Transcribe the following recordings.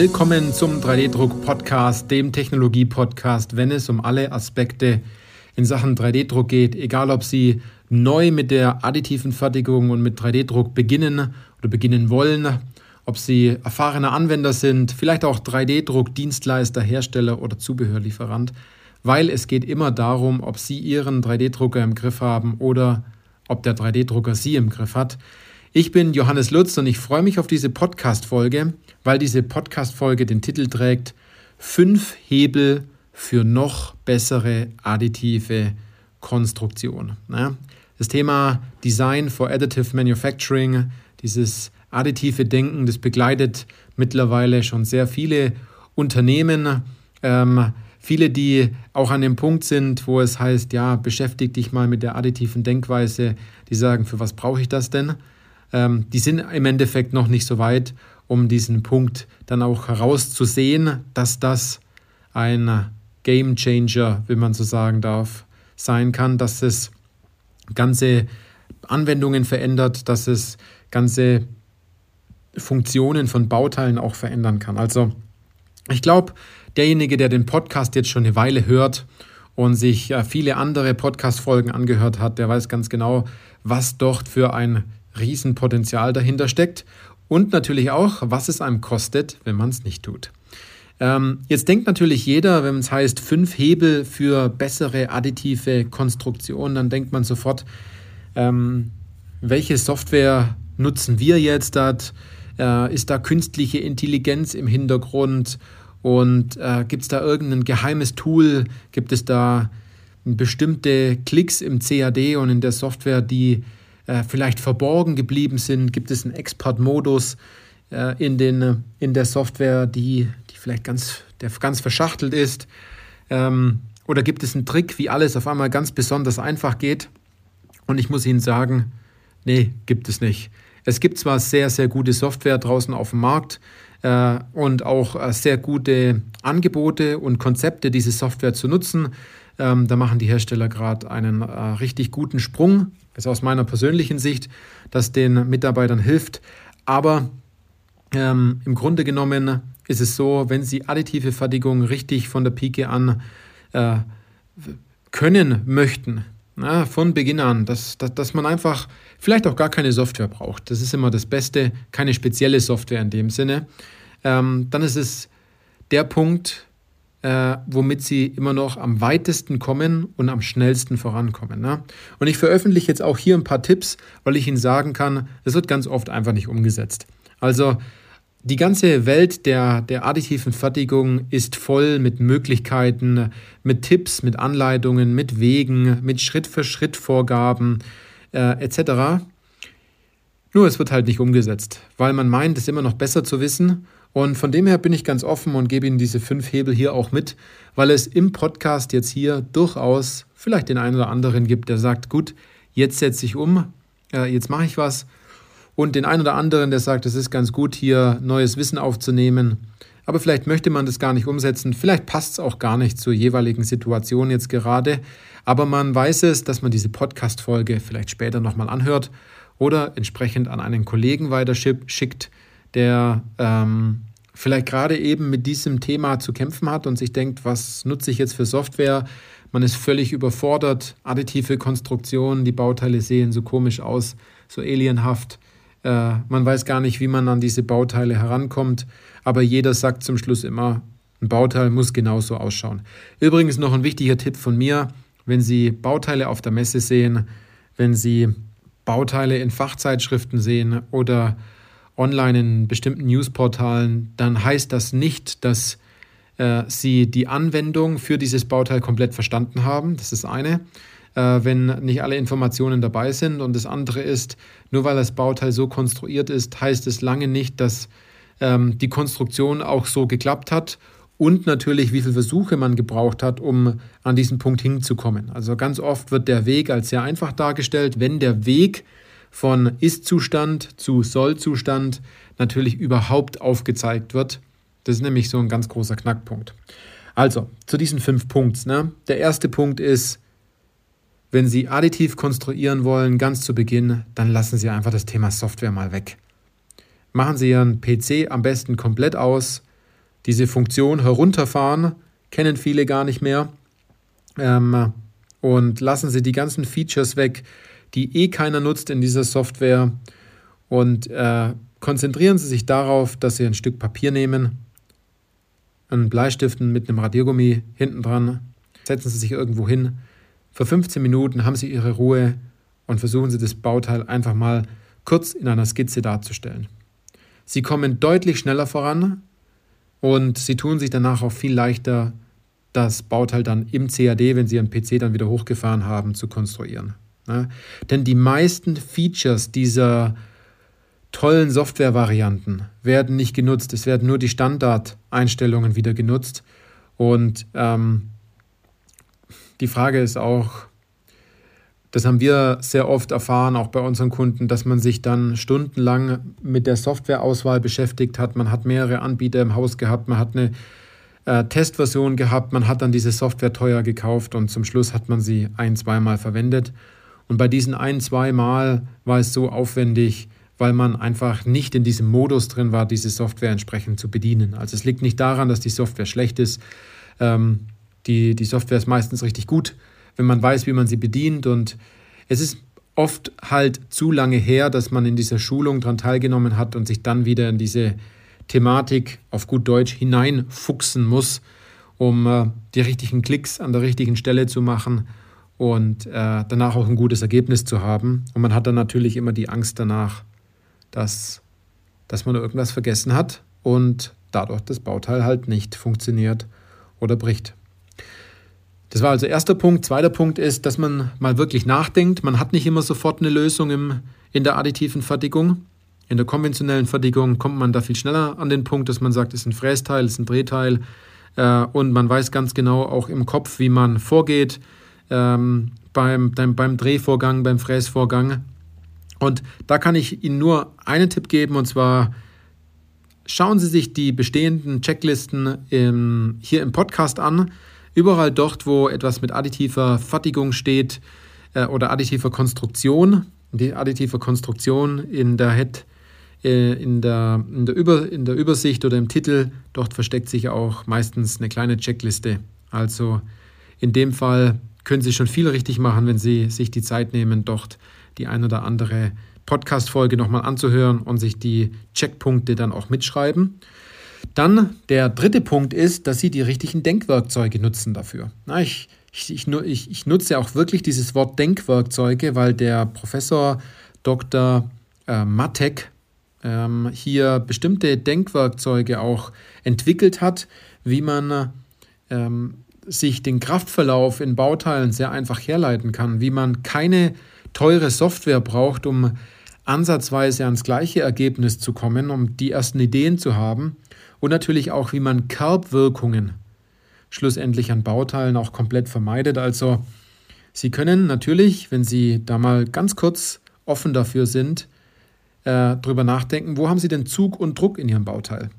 Willkommen zum 3D-Druck-Podcast, dem Technologie-Podcast, wenn es um alle Aspekte in Sachen 3D-Druck geht, egal ob Sie neu mit der additiven Fertigung und mit 3D-Druck beginnen oder beginnen wollen, ob Sie erfahrene Anwender sind, vielleicht auch 3D-Druck, Dienstleister, Hersteller oder Zubehörlieferant, weil es geht immer darum, ob Sie Ihren 3D-Drucker im Griff haben oder ob der 3D-Drucker Sie im Griff hat. Ich bin Johannes Lutz und ich freue mich auf diese Podcast-Folge, weil diese Podcast-Folge den Titel trägt Fünf Hebel für noch bessere additive Konstruktion. Das Thema Design for Additive Manufacturing, dieses additive Denken, das begleitet mittlerweile schon sehr viele Unternehmen. Ähm, viele, die auch an dem Punkt sind, wo es heißt, ja, beschäftige dich mal mit der additiven Denkweise, die sagen, für was brauche ich das denn? Ähm, die sind im Endeffekt noch nicht so weit, um diesen Punkt dann auch herauszusehen, dass das ein Game Changer, wie man so sagen darf, sein kann, dass es ganze Anwendungen verändert, dass es ganze Funktionen von Bauteilen auch verändern kann. Also ich glaube, derjenige, der den Podcast jetzt schon eine Weile hört und sich viele andere Podcast-Folgen angehört hat, der weiß ganz genau, was dort für ein Riesenpotenzial dahinter steckt und natürlich auch, was es einem kostet, wenn man es nicht tut. Ähm, jetzt denkt natürlich jeder, wenn es heißt fünf Hebel für bessere additive Konstruktion, dann denkt man sofort, ähm, welche Software nutzen wir jetzt? Dat, äh, ist da künstliche Intelligenz im Hintergrund? Und äh, gibt es da irgendein geheimes Tool? Gibt es da bestimmte Klicks im CAD und in der Software, die äh, vielleicht verborgen geblieben sind? Gibt es einen Export-Modus äh, in, in der Software, die, die vielleicht ganz, der ganz verschachtelt ist? Ähm, oder gibt es einen Trick, wie alles auf einmal ganz besonders einfach geht? Und ich muss Ihnen sagen, nee, gibt es nicht. Es gibt zwar sehr, sehr gute Software draußen auf dem Markt äh, und auch äh, sehr gute Angebote und Konzepte, diese Software zu nutzen. Ähm, da machen die Hersteller gerade einen äh, richtig guten Sprung also aus meiner persönlichen Sicht, das den Mitarbeitern hilft. Aber ähm, im Grunde genommen ist es so, wenn Sie additive Fertigung richtig von der Pike an äh, können möchten, na, von Beginn an, dass, dass, dass man einfach vielleicht auch gar keine Software braucht. Das ist immer das Beste, keine spezielle Software in dem Sinne. Ähm, dann ist es der Punkt, äh, womit sie immer noch am weitesten kommen und am schnellsten vorankommen. Ne? Und ich veröffentliche jetzt auch hier ein paar Tipps, weil ich Ihnen sagen kann, es wird ganz oft einfach nicht umgesetzt. Also die ganze Welt der, der additiven Fertigung ist voll mit Möglichkeiten, mit Tipps, mit Anleitungen, mit Wegen, mit Schritt-für-Schritt-Vorgaben äh, etc. Nur es wird halt nicht umgesetzt, weil man meint, es immer noch besser zu wissen und von dem her bin ich ganz offen und gebe Ihnen diese fünf Hebel hier auch mit, weil es im Podcast jetzt hier durchaus vielleicht den einen oder anderen gibt, der sagt, gut, jetzt setze ich um, jetzt mache ich was. Und den einen oder anderen, der sagt, es ist ganz gut, hier neues Wissen aufzunehmen. Aber vielleicht möchte man das gar nicht umsetzen. Vielleicht passt es auch gar nicht zur jeweiligen Situation jetzt gerade. Aber man weiß es, dass man diese Podcast-Folge vielleicht später nochmal anhört oder entsprechend an einen Kollegen weiterschickt, der ähm, vielleicht gerade eben mit diesem Thema zu kämpfen hat und sich denkt, was nutze ich jetzt für Software? Man ist völlig überfordert, additive Konstruktionen, die Bauteile sehen so komisch aus, so alienhaft. Äh, man weiß gar nicht, wie man an diese Bauteile herankommt, aber jeder sagt zum Schluss immer, ein Bauteil muss genauso ausschauen. Übrigens noch ein wichtiger Tipp von mir, wenn Sie Bauteile auf der Messe sehen, wenn Sie Bauteile in Fachzeitschriften sehen oder online in bestimmten Newsportalen, dann heißt das nicht, dass äh, sie die Anwendung für dieses Bauteil komplett verstanden haben. Das ist eine, äh, wenn nicht alle Informationen dabei sind. Und das andere ist, nur weil das Bauteil so konstruiert ist, heißt es lange nicht, dass ähm, die Konstruktion auch so geklappt hat und natürlich, wie viele Versuche man gebraucht hat, um an diesen Punkt hinzukommen. Also ganz oft wird der Weg als sehr einfach dargestellt, wenn der Weg von Ist-Zustand zu Soll-Zustand natürlich überhaupt aufgezeigt wird. Das ist nämlich so ein ganz großer Knackpunkt. Also, zu diesen fünf Punkten. Ne? Der erste Punkt ist, wenn Sie additiv konstruieren wollen, ganz zu Beginn, dann lassen Sie einfach das Thema Software mal weg. Machen Sie Ihren PC am besten komplett aus, diese Funktion herunterfahren, kennen viele gar nicht mehr ähm, und lassen sie die ganzen Features weg, die eh keiner nutzt in dieser Software und äh, konzentrieren Sie sich darauf, dass Sie ein Stück Papier nehmen, einen Bleistiften mit einem Radiergummi hinten dran, setzen Sie sich irgendwo hin. Für 15 Minuten haben Sie Ihre Ruhe und versuchen Sie das Bauteil einfach mal kurz in einer Skizze darzustellen. Sie kommen deutlich schneller voran und Sie tun sich danach auch viel leichter, das Bauteil dann im CAD, wenn Sie Ihren PC dann wieder hochgefahren haben, zu konstruieren. Ja, denn die meisten Features dieser tollen Software-Varianten werden nicht genutzt. Es werden nur die Standardeinstellungen wieder genutzt. Und ähm, die Frage ist auch, das haben wir sehr oft erfahren, auch bei unseren Kunden, dass man sich dann stundenlang mit der Softwareauswahl beschäftigt hat. Man hat mehrere Anbieter im Haus gehabt, man hat eine äh, Testversion gehabt, man hat dann diese Software teuer gekauft und zum Schluss hat man sie ein, zweimal verwendet. Und bei diesen ein, zweimal war es so aufwendig, weil man einfach nicht in diesem Modus drin war, diese Software entsprechend zu bedienen. Also es liegt nicht daran, dass die Software schlecht ist. Ähm, die, die Software ist meistens richtig gut, wenn man weiß, wie man sie bedient. Und es ist oft halt zu lange her, dass man in dieser Schulung daran teilgenommen hat und sich dann wieder in diese Thematik auf gut Deutsch hineinfuchsen muss, um äh, die richtigen Klicks an der richtigen Stelle zu machen und äh, danach auch ein gutes Ergebnis zu haben. Und man hat dann natürlich immer die Angst danach, dass, dass man irgendwas vergessen hat und dadurch das Bauteil halt nicht funktioniert oder bricht. Das war also erster Punkt. Zweiter Punkt ist, dass man mal wirklich nachdenkt. Man hat nicht immer sofort eine Lösung im, in der additiven Fertigung. In der konventionellen Fertigung kommt man da viel schneller an den Punkt, dass man sagt, es ist ein Frästeil, es ist ein Drehteil äh, und man weiß ganz genau auch im Kopf, wie man vorgeht ähm, beim, beim, beim Drehvorgang, beim Fräsvorgang. Und da kann ich Ihnen nur einen Tipp geben, und zwar schauen Sie sich die bestehenden Checklisten im, hier im Podcast an. Überall dort, wo etwas mit additiver Fertigung steht äh, oder additiver Konstruktion, die additive Konstruktion in der Head, äh, in, der, in, der Über, in der Übersicht oder im Titel, dort versteckt sich auch meistens eine kleine Checkliste. Also in dem Fall können Sie schon viel richtig machen, wenn Sie sich die Zeit nehmen, dort die ein oder andere Podcast-Folge nochmal anzuhören und sich die Checkpunkte dann auch mitschreiben. Dann der dritte Punkt ist, dass Sie die richtigen Denkwerkzeuge nutzen dafür. Na, ich, ich, ich, ich, nutze auch wirklich dieses Wort Denkwerkzeuge, weil der Professor Dr. Äh, Matek ähm, hier bestimmte Denkwerkzeuge auch entwickelt hat, wie man ähm, sich den Kraftverlauf in Bauteilen sehr einfach herleiten kann, wie man keine teure Software braucht, um ansatzweise ans gleiche Ergebnis zu kommen, um die ersten Ideen zu haben und natürlich auch, wie man Kerbwirkungen schlussendlich an Bauteilen auch komplett vermeidet. Also Sie können natürlich, wenn Sie da mal ganz kurz offen dafür sind, äh, drüber nachdenken, wo haben Sie denn Zug und Druck in Ihrem Bauteil?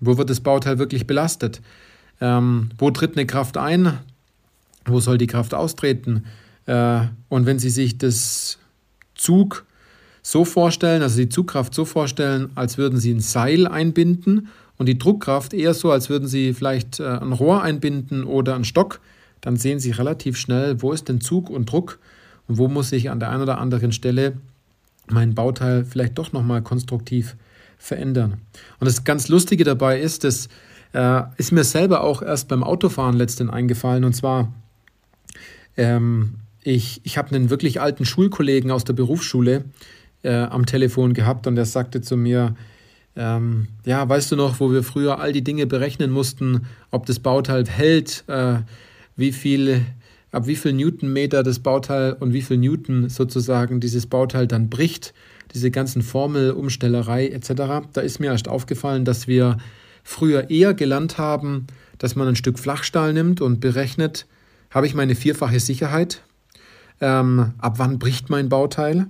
Wo wird das Bauteil wirklich belastet? Ähm, wo tritt eine Kraft ein? Wo soll die Kraft austreten? Äh, und wenn Sie sich das Zug so vorstellen, also die Zugkraft so vorstellen, als würden Sie ein Seil einbinden und die Druckkraft eher so, als würden Sie vielleicht äh, ein Rohr einbinden oder einen Stock, dann sehen Sie relativ schnell, wo ist denn Zug und Druck und wo muss ich an der einen oder anderen Stelle mein Bauteil vielleicht doch nochmal konstruktiv verändern. Und das ganz Lustige dabei ist, das äh, ist mir selber auch erst beim Autofahren letztens eingefallen und zwar ähm, ich, ich habe einen wirklich alten Schulkollegen aus der Berufsschule äh, am Telefon gehabt und der sagte zu mir, ähm, ja, weißt du noch, wo wir früher all die Dinge berechnen mussten, ob das Bauteil hält, äh, wie viel, ab wie viel Newtonmeter das Bauteil und wie viel Newton sozusagen dieses Bauteil dann bricht, diese ganzen Formelumstellerei etc. Da ist mir erst aufgefallen, dass wir früher eher gelernt haben, dass man ein Stück Flachstahl nimmt und berechnet, habe ich meine vierfache Sicherheit, ähm, ab wann bricht mein Bauteil,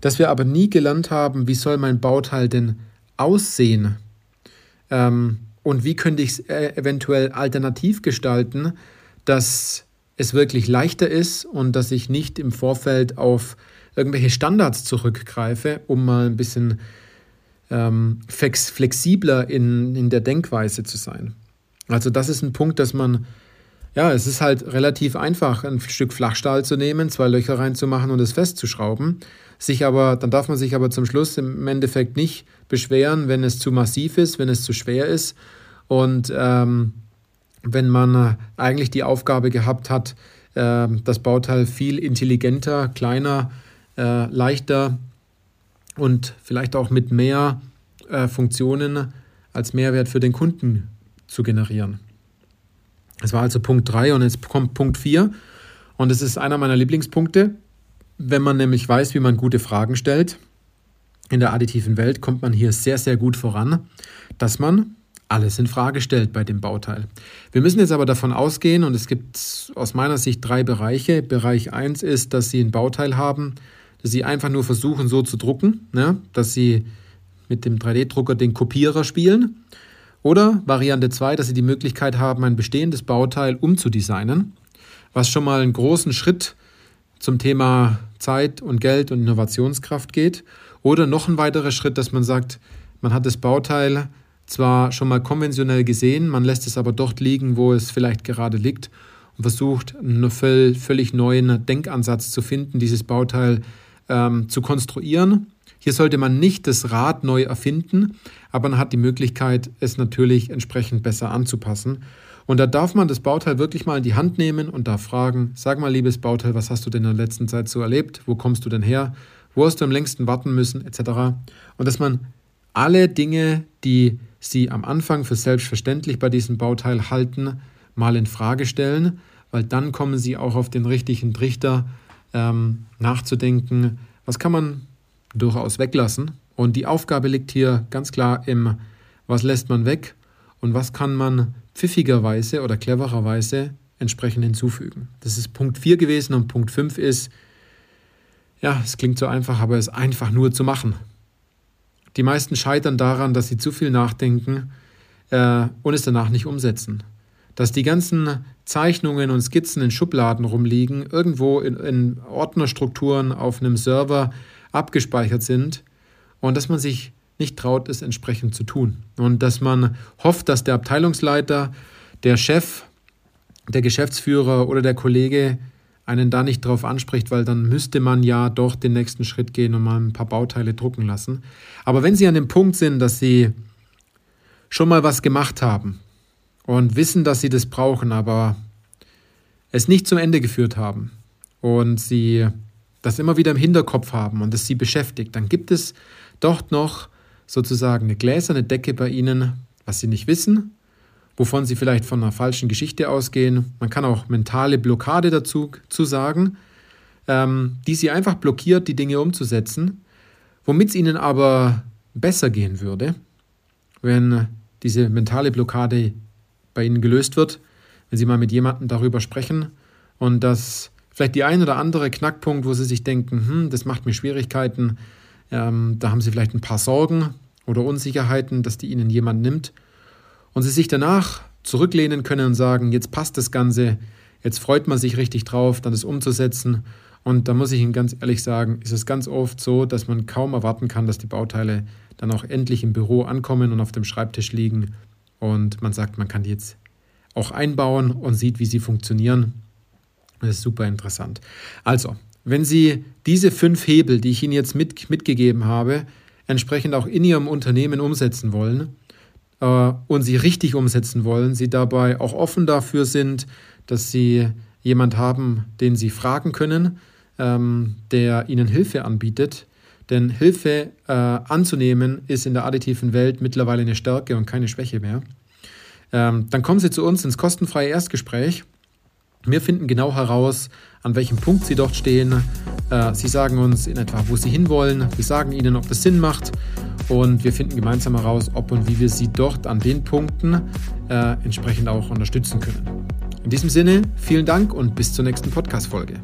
dass wir aber nie gelernt haben, wie soll mein Bauteil denn aussehen? Ähm, und wie könnte ich es äh, eventuell alternativ gestalten, dass es wirklich leichter ist und dass ich nicht im Vorfeld auf irgendwelche Standards zurückgreife, um mal ein bisschen ähm, flexibler in, in der Denkweise zu sein. Also das ist ein Punkt, dass man, ja, es ist halt relativ einfach, ein Stück Flachstahl zu nehmen, zwei Löcher reinzumachen und es festzuschrauben. Sich aber, dann darf man sich aber zum Schluss im Endeffekt nicht beschweren, wenn es zu massiv ist, wenn es zu schwer ist und ähm, wenn man eigentlich die Aufgabe gehabt hat, äh, das Bauteil viel intelligenter, kleiner, äh, leichter und vielleicht auch mit mehr äh, Funktionen als Mehrwert für den Kunden zu generieren. Das war also Punkt 3 und jetzt kommt Punkt 4 und es ist einer meiner Lieblingspunkte. Wenn man nämlich weiß, wie man gute Fragen stellt, in der additiven Welt kommt man hier sehr, sehr gut voran, dass man alles in Frage stellt bei dem Bauteil. Wir müssen jetzt aber davon ausgehen, und es gibt aus meiner Sicht drei Bereiche. Bereich 1 ist, dass Sie ein Bauteil haben, dass Sie einfach nur versuchen, so zu drucken, ne? dass Sie mit dem 3D-Drucker den Kopierer spielen. Oder Variante 2, dass Sie die Möglichkeit haben, ein bestehendes Bauteil umzudesignen, was schon mal einen großen Schritt zum Thema Zeit und Geld und Innovationskraft geht. Oder noch ein weiterer Schritt, dass man sagt, man hat das Bauteil zwar schon mal konventionell gesehen, man lässt es aber dort liegen, wo es vielleicht gerade liegt und versucht, einen völlig neuen Denkansatz zu finden, dieses Bauteil ähm, zu konstruieren. Hier sollte man nicht das Rad neu erfinden, aber man hat die Möglichkeit, es natürlich entsprechend besser anzupassen. Und da darf man das Bauteil wirklich mal in die Hand nehmen und darf fragen, sag mal, liebes Bauteil, was hast du denn in der letzten Zeit so erlebt? Wo kommst du denn her? Wo hast du am längsten warten müssen? Etc. Und dass man alle Dinge, die sie am Anfang für selbstverständlich bei diesem Bauteil halten, mal in Frage stellen, weil dann kommen sie auch auf den richtigen Trichter ähm, nachzudenken, was kann man durchaus weglassen. Und die Aufgabe liegt hier ganz klar im, was lässt man weg und was kann man pfiffigerweise oder clevererweise entsprechend hinzufügen. Das ist Punkt 4 gewesen und Punkt 5 ist, ja, es klingt so einfach, aber es einfach nur zu machen. Die meisten scheitern daran, dass sie zu viel nachdenken äh, und es danach nicht umsetzen. Dass die ganzen Zeichnungen und Skizzen in Schubladen rumliegen, irgendwo in, in Ordnerstrukturen auf einem Server abgespeichert sind und dass man sich nicht traut, es entsprechend zu tun. Und dass man hofft, dass der Abteilungsleiter, der Chef, der Geschäftsführer oder der Kollege einen da nicht drauf anspricht, weil dann müsste man ja doch den nächsten Schritt gehen und mal ein paar Bauteile drucken lassen. Aber wenn Sie an dem Punkt sind, dass Sie schon mal was gemacht haben und wissen, dass Sie das brauchen, aber es nicht zum Ende geführt haben und Sie das immer wieder im Hinterkopf haben und es Sie beschäftigt, dann gibt es dort noch sozusagen eine gläserne Decke bei Ihnen, was Sie nicht wissen, wovon sie vielleicht von einer falschen Geschichte ausgehen. Man kann auch mentale Blockade dazu zu sagen, ähm, die sie einfach blockiert, die Dinge umzusetzen, womit es ihnen aber besser gehen würde, wenn diese mentale Blockade bei ihnen gelöst wird, wenn sie mal mit jemandem darüber sprechen und dass vielleicht die ein oder andere Knackpunkt, wo sie sich denken, hm, das macht mir Schwierigkeiten, ähm, da haben sie vielleicht ein paar Sorgen oder Unsicherheiten, dass die ihnen jemand nimmt und sie sich danach zurücklehnen können und sagen, jetzt passt das Ganze, jetzt freut man sich richtig drauf, dann das umzusetzen. Und da muss ich Ihnen ganz ehrlich sagen, ist es ganz oft so, dass man kaum erwarten kann, dass die Bauteile dann auch endlich im Büro ankommen und auf dem Schreibtisch liegen. Und man sagt, man kann die jetzt auch einbauen und sieht, wie sie funktionieren. Das ist super interessant. Also, wenn Sie diese fünf Hebel, die ich Ihnen jetzt mit, mitgegeben habe, entsprechend auch in Ihrem Unternehmen umsetzen wollen, äh, und sie richtig umsetzen wollen, sie dabei auch offen dafür sind, dass sie jemand haben, den sie fragen können, ähm, der ihnen Hilfe anbietet. Denn Hilfe äh, anzunehmen ist in der additiven Welt mittlerweile eine Stärke und keine Schwäche mehr. Ähm, dann kommen Sie zu uns ins kostenfreie Erstgespräch. Wir finden genau heraus, an welchem Punkt Sie dort stehen. Äh, sie sagen uns in etwa, wo Sie hinwollen. Wir sagen Ihnen, ob das Sinn macht und wir finden gemeinsam heraus, ob und wie wir Sie dort an den Punkten äh, entsprechend auch unterstützen können. In diesem Sinne, vielen Dank und bis zur nächsten Podcast-Folge.